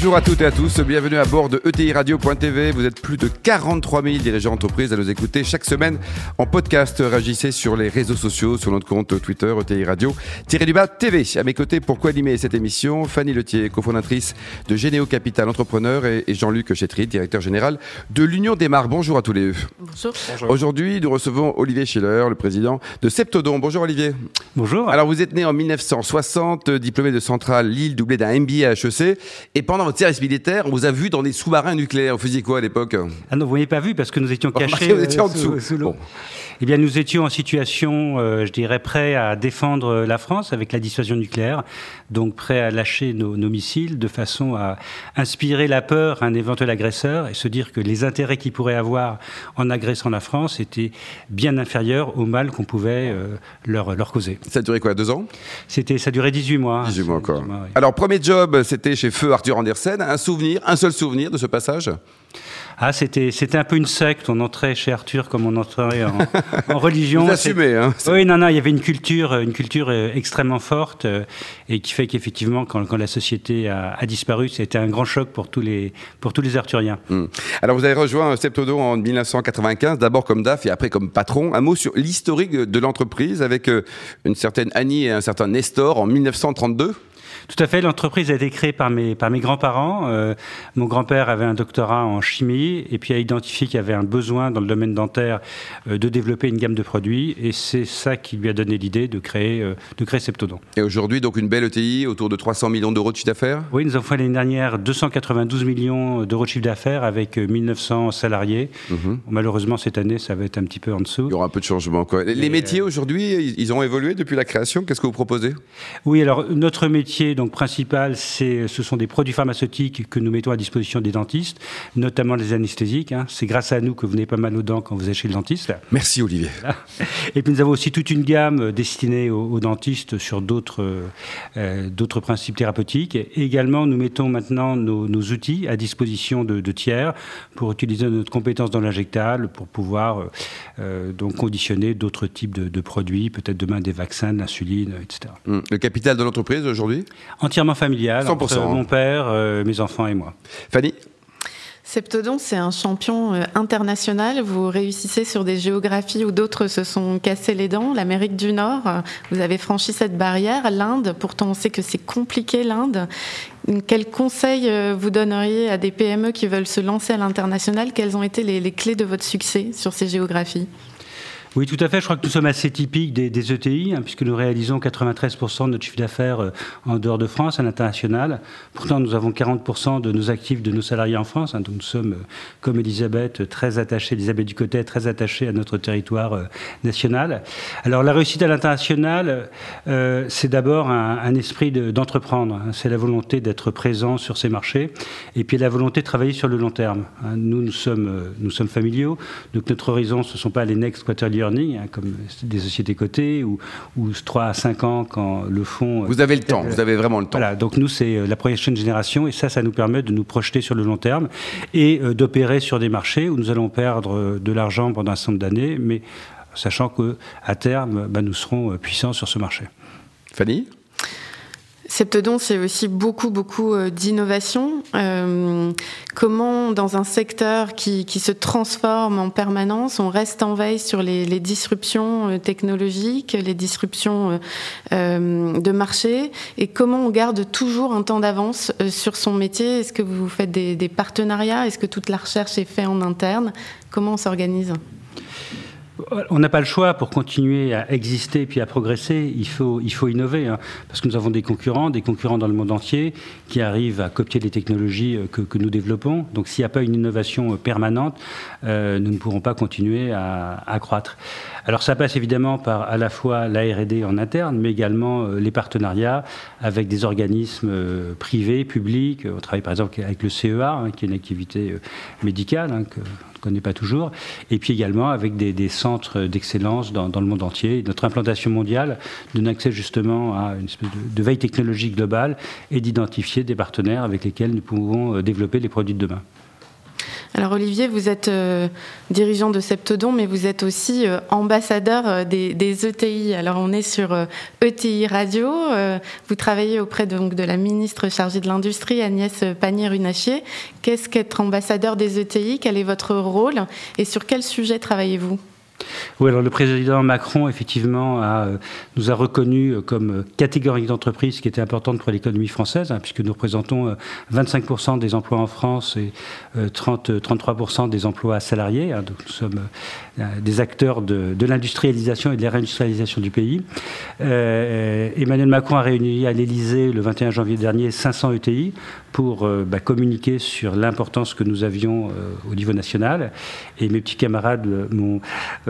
Bonjour à toutes et à tous, bienvenue à bord de ETI Radio.tv. Vous êtes plus de 43 000 dirigeants d'entreprise à nous écouter chaque semaine en podcast. Réagissez sur les réseaux sociaux, sur notre compte Twitter ETI Radio, tiré du bas TV. À mes côtés, pour co-animer cette émission, Fanny Letier, cofondatrice de Généo Capital Entrepreneur et Jean-Luc Chétry, directeur général de l'Union des marques. Bonjour à tous les deux. Bonjour. Aujourd'hui, nous recevons Olivier Schiller, le président de Septodon. Bonjour Olivier. Bonjour. Alors vous êtes né en 1960, diplômé de Centrale Lille, doublé d'un MBA à HEC. Et pendant votre service militaire, on vous a vu dans des sous-marins nucléaires. Vous faisiez quoi à l'époque? Ah non, vous m'avez pas vu parce que nous étions cachés vous étiez en euh, dessous. sous, sous l'eau. Bon. Eh bien, nous étions en situation, euh, je dirais, prêts à défendre la France avec la dissuasion nucléaire, donc prêts à lâcher nos, nos missiles de façon à inspirer la peur à un éventuel agresseur et se dire que les intérêts qu'il pourrait avoir en agressant la France étaient bien inférieurs au mal qu'on pouvait euh, leur, leur causer. Ça a duré quoi, deux ans? C'était, ça durait 18 mois. 18 mois encore. oui. Alors premier job, c'était chez Feu Arthur Andersen. Un souvenir, un seul souvenir de ce passage? Ah, c'était, c'était un peu une secte. On entrait chez Arthur comme on entrait en, en religion. Vous assumez, hein Oui, non, non, il y avait une culture, une culture euh, extrêmement forte euh, et qui fait qu'effectivement, quand, quand la société a, a disparu, c'était un grand choc pour tous les, pour tous les Arthuriens. Hmm. Alors vous avez rejoint Septodo en 1995, d'abord comme DAF et après comme patron. Un mot sur l'historique de l'entreprise avec euh, une certaine Annie et un certain Nestor en 1932. Tout à fait, l'entreprise a été créée par mes, par mes grands-parents. Euh, mon grand-père avait un doctorat en chimie et puis a identifié qu'il y avait un besoin dans le domaine dentaire euh, de développer une gamme de produits et c'est ça qui lui a donné l'idée de créer, euh, de créer Septodon. Et aujourd'hui, donc une belle ETI autour de 300 millions d'euros de chiffre d'affaires? Oui, nous avons fait l'année dernière 292 millions d'euros de chiffre d'affaires avec euh, 1900 salariés. Mhm. Malheureusement, cette année, ça va être un petit peu en dessous. Il y aura un peu de changement. Quoi. Les métiers aujourd'hui, ils ont évolué depuis la création? Qu'est-ce que vous proposez? Oui, alors notre métier donc principal, c'est, ce sont des produits pharmaceutiques que nous mettons à disposition des dentistes, notamment les anesthésiques. hein. C'est grâce à nous que vous n'avez pas mal aux dents quand vous êtes chez le dentiste. Merci Olivier. Et puis nous avons aussi toute une gamme destinée aux, aux dentistes sur d'autres euh, euh, d'autres principes thérapeutiques. Et également, nous mettons maintenant nos, nos outils à disposition de, de tiers pour utiliser notre compétence dans l'injectable pour pouvoir euh, donc conditionner d'autres types de, de produits, peut-être demain des vaccins, de l'insuline, etc. Hmm. Le capital de l'entreprise aujourd'hui? Entièrement familial, 100%, entre hein. mon père, euh, mes enfants et moi. Fanny? Septodon, c'est un champion euh, international. Vous réussissez sur des géographies où d'autres se sont cassés les dents. L'Amérique du Nord, euh, vous avez franchi cette barrière. L'Inde, pourtant on sait que c'est compliqué l'Inde. Quels conseils euh, vous donneriez à des PME qui veulent se lancer à l'international? Quelles ont été les, les clés de votre succès sur ces géographies? Oui, tout à fait. Je crois que nous sommes assez typiques des, ETI, hein, puisque nous réalisons 93% de notre chiffre d'affaires euh, en dehors de France, à l'international. Pourtant, nous avons 40% de nos actifs, de nos salariés en France. hein, donc nous sommes, euh, comme Elisabeth, très attachés, Elisabeth Ducotet, très attachés à notre territoire euh, national. Alors, la réussite à l'international, c'est d'abord un, esprit de- d'entreprendre. hein. C'est la volonté d'être présent sur ces marchés, et puis la volonté de travailler sur le long terme. Nous, nous sommes, nous sommes familiaux, donc notre horizon, ce ne sont pas les next quarterly hein, comme des sociétés cotées, ou, ou 3 à 5 ans quand le fonds... Vous avez le temps, vous avez vraiment le temps. Voilà, donc nous, c'est euh, la prochaine génération, et ça, ça nous permet de nous projeter sur le long terme et euh, d'opérer sur des marchés où nous allons perdre euh, de l'argent pendant un certain nombre d'années, mais sachant qu'à terme, bah, nous serons euh, puissants sur ce marché. Fanny? Septodon, c'est aussi beaucoup, beaucoup euh, d'innovation. Euh, comment, dans un secteur qui, se transforme en permanence, on reste en veille sur les, disruptions euh, technologiques, les disruptions de marché, et comment on garde toujours un temps d'avance sur son métier? Est-ce que vous faites des partenariats? Est-ce que toute la recherche est faite en interne? Comment on s'organise? On n'a pas le choix pour continuer à exister puis à progresser. Il faut, il faut innover hein, parce que nous avons des concurrents, des concurrents dans le monde entier qui arrivent à copier les technologies euh, que, que nous développons. Donc, s'il n'y a pas une innovation euh, permanente, euh, nous ne pourrons pas continuer à, à croître. Alors, ça passe évidemment par à la fois la R&D en interne, mais également euh, les partenariats avec des organismes euh, privés, publics. On travaille par exemple avec le CEA, hein, qui est une activité euh, médicale hein, ne connaît pas toujours, et puis également avec des, centres d'excellence dans, le monde entier. Notre implantation mondiale donne accès justement à une espèce de veille technologique globale et d'identifier des partenaires avec lesquels nous pouvons développer les produits de demain. Alors Olivier, vous êtes euh, dirigeant de Septodon, mais vous êtes aussi euh, ambassadeur euh, des, ETI. Alors on est sur ETI e Radio. vous travaillez auprès donc, de la ministre chargée de l'Industrie, Agnès Pannier-Runacher. Qu'est-ce qu'être ambassadeur des ETI Quel est votre rôle? Et sur quel sujet travaillez-vous? Oui, alors le président Macron, effectivement, euh, nous a reconnus euh, comme euh, catégorie d'entreprise qui était importante pour l'économie française, hein, puisque nous représentons 25% des emplois en France et 30, 33% des emplois salariés. Hein, donc nous sommes des acteurs de, l'industrialisation et de la réindustrialisation du pays. Emmanuel Macron a réuni à l'Élysée le 21 janvier dernier 500 ETI pour bah, communiquer sur l'importance que nous avions au niveau national. Et mes petits camarades m'ont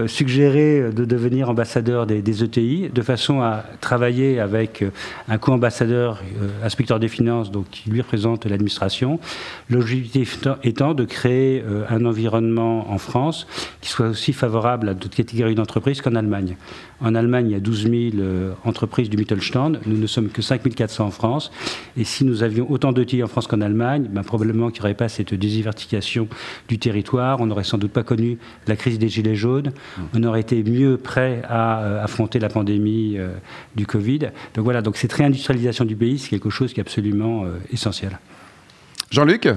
suggéré de devenir ambassadeur des, ETI, de façon à travailler avec euh, un co-ambassadeur, euh, inspecteur des finances, donc qui lui représente l'administration. L'objectif étant de créer un environnement en France qui soit aussi favorable à d'autres catégories d'entreprises qu'en Allemagne. En Allemagne, il y a 12 000 entreprises du Mittelstand. Nous ne sommes que 5 400 en France. Et si nous avions autant d'ETI en France qu'en Allemagne, ben, probablement qu'il n'y aurait pas cette désivertification du territoire. On n'aurait sans doute pas connu la crise des Gilets jaunes on aurait été mieux prêt à euh, affronter la pandémie euh, du Covid. Donc voilà, donc cette réindustrialisation du pays, c'est quelque chose qui est absolument euh, essentiel. Jean-Luc?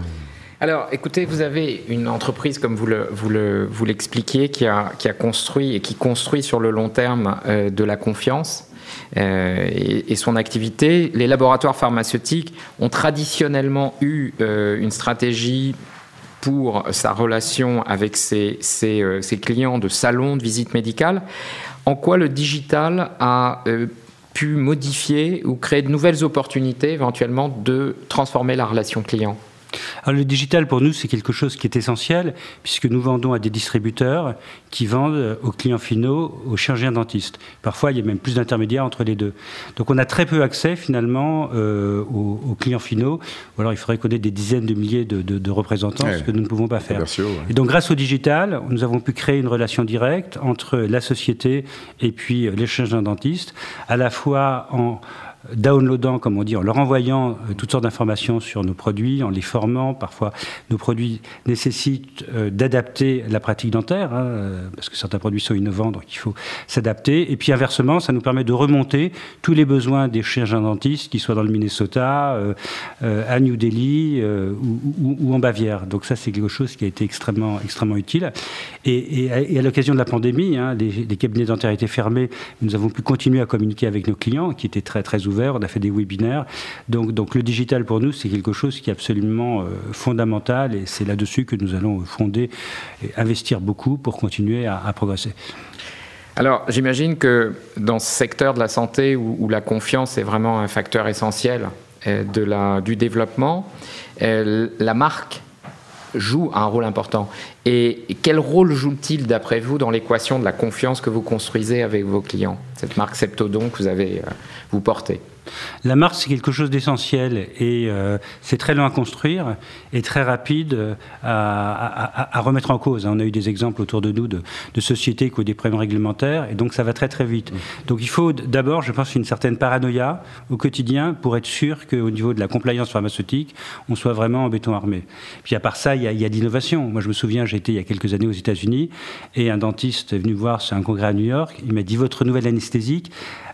Alors, écoutez, vous avez une entreprise, comme vous, l'expliquiez, qui, a, construit et qui construit sur le long terme de la confiance. et, son activité. Les laboratoires pharmaceutiques ont traditionnellement eu une stratégie pour sa relation avec ses, euh, ses, clients de salon, de visite médicale, en quoi le digital a euh, pu modifier ou créer de nouvelles opportunités éventuellement de transformer la relation client? Alors, le digital, pour nous, c'est quelque chose qui est essentiel, puisque nous vendons à des distributeurs qui vendent aux clients finaux, aux chirurgiens dentistes. Parfois, il y a même plus d'intermédiaires entre les deux. Donc, on a très peu accès, finalement, euh, aux, clients finaux, ou alors il faudrait connaître des dizaines de milliers de, représentants, ce que nous ne pouvons pas faire. Et donc, grâce au digital, nous avons pu créer une relation directe entre la société et puis les chirurgiens dentistes, à la fois en downloadant, comme on dit, en leur envoyant euh, toutes sortes d'informations sur nos produits, en les formant. Parfois, nos produits nécessitent euh, d'adapter la pratique dentaire, hein, euh, parce que certains produits sont innovants, donc il faut s'adapter. Et puis inversement, ça nous permet de remonter tous les besoins des chirurgiens dentistes, qui soient dans le Minnesota, à New Delhi ou, en Bavière. Donc ça, c'est quelque chose qui a été extrêmement, extrêmement utile. Et, à, l'occasion de la pandémie, hein, les, les, cabinets dentaires étaient fermés, nous avons pu continuer à communiquer avec nos clients, qui étaient très, très ouverts on a fait des webinaires. Donc, donc le digital pour nous, c'est quelque chose qui est absolument euh, fondamental et c'est là-dessus que nous allons fonder et investir beaucoup pour continuer à, progresser. Alors, j'imagine que dans ce secteur de la santé où, la confiance est vraiment un facteur essentiel euh, de la, du développement, euh, la marque joue un rôle important. Et quel rôle joue-t-il, d'après vous, dans l'équation de la confiance que vous construisez avec vos clients? Cette marque Septodon que vous avez, vous portez? La marque, c'est quelque chose d'essentiel et euh, c'est très long à construire et très rapide euh, à, remettre en cause. On a eu des exemples autour de nous de, sociétés qui ont des problèmes réglementaires et donc ça va très très vite. Donc il faut d'abord, je pense, une certaine paranoïa au quotidien pour être sûr qu'au niveau de la compliance pharmaceutique, on soit vraiment en béton armé. Puis à part ça, il y a, il y a l'innovation. Moi, je me souviens, été il y a quelques années aux États-Unis et un dentiste est venu voir sur un congrès à New York. Il m'a dit votre nouvelle anesthésique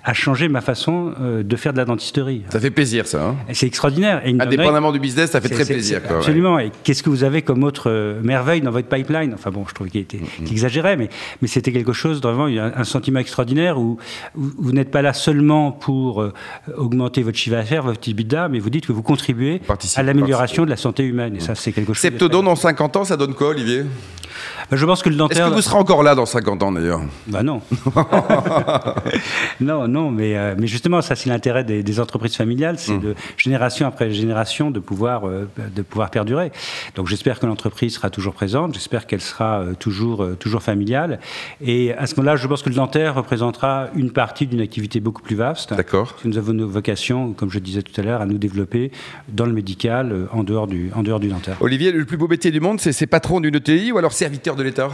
a changé ma façon euh, de faire de la dentisterie. Ça fait plaisir, ça. Hein c'est extraordinaire. Et Indépendamment du business, ça fait très plaisir. absolument. Et qu'est-ce que vous avez comme autre euh, merveille dans votre pipeline? Enfin bon, je trouve qu'il était mm, mm. exagéré, mais, mais c'était quelque chose vraiment, un, un sentiment extraordinaire où, vous n'êtes pas là seulement pour euh, augmenter votre chiffre d'affaires, votre EBITDA, mais vous dites que vous contribuez à l'amélioration de la santé humaine. Et ça, c'est quelque chose. Septodon dans 50 ans, ça donne quoi, Olivier? Je pense que le dentaire. Est-ce que vous serez encore là dans 50 ans d'ailleurs? Bah non. non, non, mais, euh, mais justement, ça c'est l'intérêt des, entreprises familiales, c'est mmh. de génération après génération de pouvoir, euh, de pouvoir perdurer. Donc j'espère que l'entreprise sera toujours présente, j'espère qu'elle sera euh, toujours, toujours familiale. Et à ce moment-là, je pense que le dentaire représentera une partie d'une activité beaucoup plus vaste. D'accord. Nous avons nos vocations, comme je disais tout à l'heure, à nous développer dans le médical, en dehors du, en dehors du dentaire. Olivier, le plus beau métier du monde, c'est patron d'une ETI ou alors serviteur de l'État?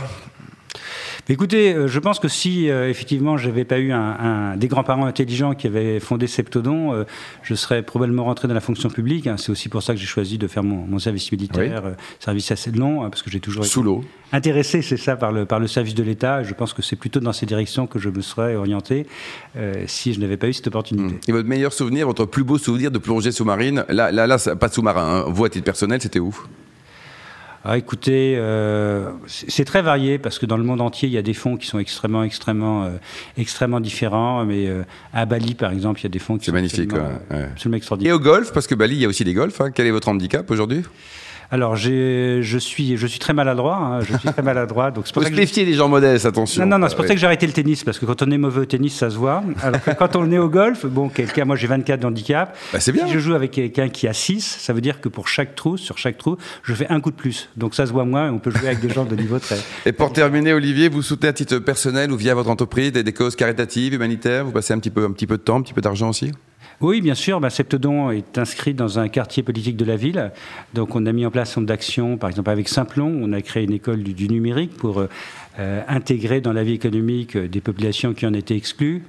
Écoutez, euh, je pense que si euh, effectivement j'avais pas eu un, des grands-parents intelligents qui avaient fondé Septodon, euh, je serais probablement rentré dans la fonction publique. Hein. C'est aussi pour ça que j'ai choisi de faire mon, service militaire, service assez long, hein, parce que j'ai toujours sous l'eau intéressé, c'est ça, par le par le service de l'État. Je pense que c'est plutôt dans ces directions que je me serais orienté si je n'avais pas eu cette opportunité. Et votre meilleur souvenir, votre plus beau souvenir de plongée sous-marine, là, là, là, pas de sous-marin. Hein. Vous à titre personnel, c'était où? Ah, écoutez, euh, c'est très varié parce que dans le monde entier, il y a des fonds qui sont extrêmement, extrêmement, euh, extrêmement différents. Mais euh, à Bali, par exemple, il y a des fonds qui sont magnifique, absolument, absolument, extraordinaires. Et au golf, parce que Bali, il y a aussi des golfs. Hein. Quel est votre handicap aujourd'hui? Alors, je suis, je suis très maladroit. Hein, je suis très maladroit. Donc c'est pour se méfier des gens modestes, attention. Non, non, non c'est pour ça que j'ai arrêté le tennis, parce que quand on est mauvais au tennis, ça se voit. Alors que quand on est au golf, bon, quelqu'un, moi j'ai 24 de handicap. Bah, c'est bien. Si je joue avec quelqu'un qui a 6, ça veut dire que pour chaque trou, sur chaque trou, je fais un coup de plus. Donc ça se voit moins et on peut jouer avec des gens de niveau très. Et pour terminer, Olivier, vous soutenez à titre personnel ou via votre entreprise des, des causes caritatives, humanitaires? Vous passez un petit peu, un petit peu de temps, un petit peu d'argent aussi? Oui, bien sûr. Bah, Septodon est inscrit dans un quartier politique de la ville. Donc, on a mis en place un centre d'action, par exemple avec Simplon. On a créé une école du, numérique pour euh, intégrer dans la vie économique des populations qui en étaient exclues.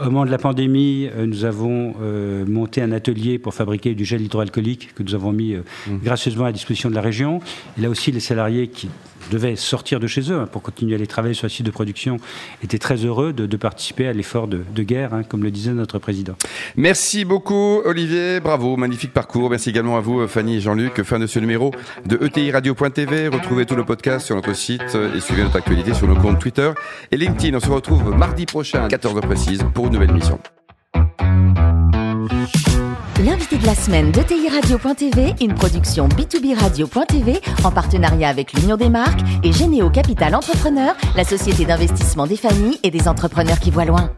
Au moment de la pandémie, euh, nous avons euh, monté un atelier pour fabriquer du gel hydroalcoolique que nous avons mis mmh. gracieusement à disposition de la région. Et là aussi, les salariés qui devaient sortir de chez eux hein, pour continuer à aller travailler sur le site de production étaient très heureux de, participer à l'effort de, guerre, hein, comme le disait notre président. Merci beaucoup Olivier, bravo, magnifique parcours. Merci également à vous Fanny et Jean-Luc. Fin de ce numéro de ETI Radio.tv. Retrouvez tout le podcast sur notre site et suivez notre actualité sur nos comptes Twitter et LinkedIn. On se retrouve mardi prochain à 14h précise pour une nouvelle mission. L'invité de la semaine de TI Radio.tv, une production B2B Radio.tv en partenariat avec l'Union des marques et Généo Capital Entrepreneur, la société d'investissement des familles et des entrepreneurs qui voient loin.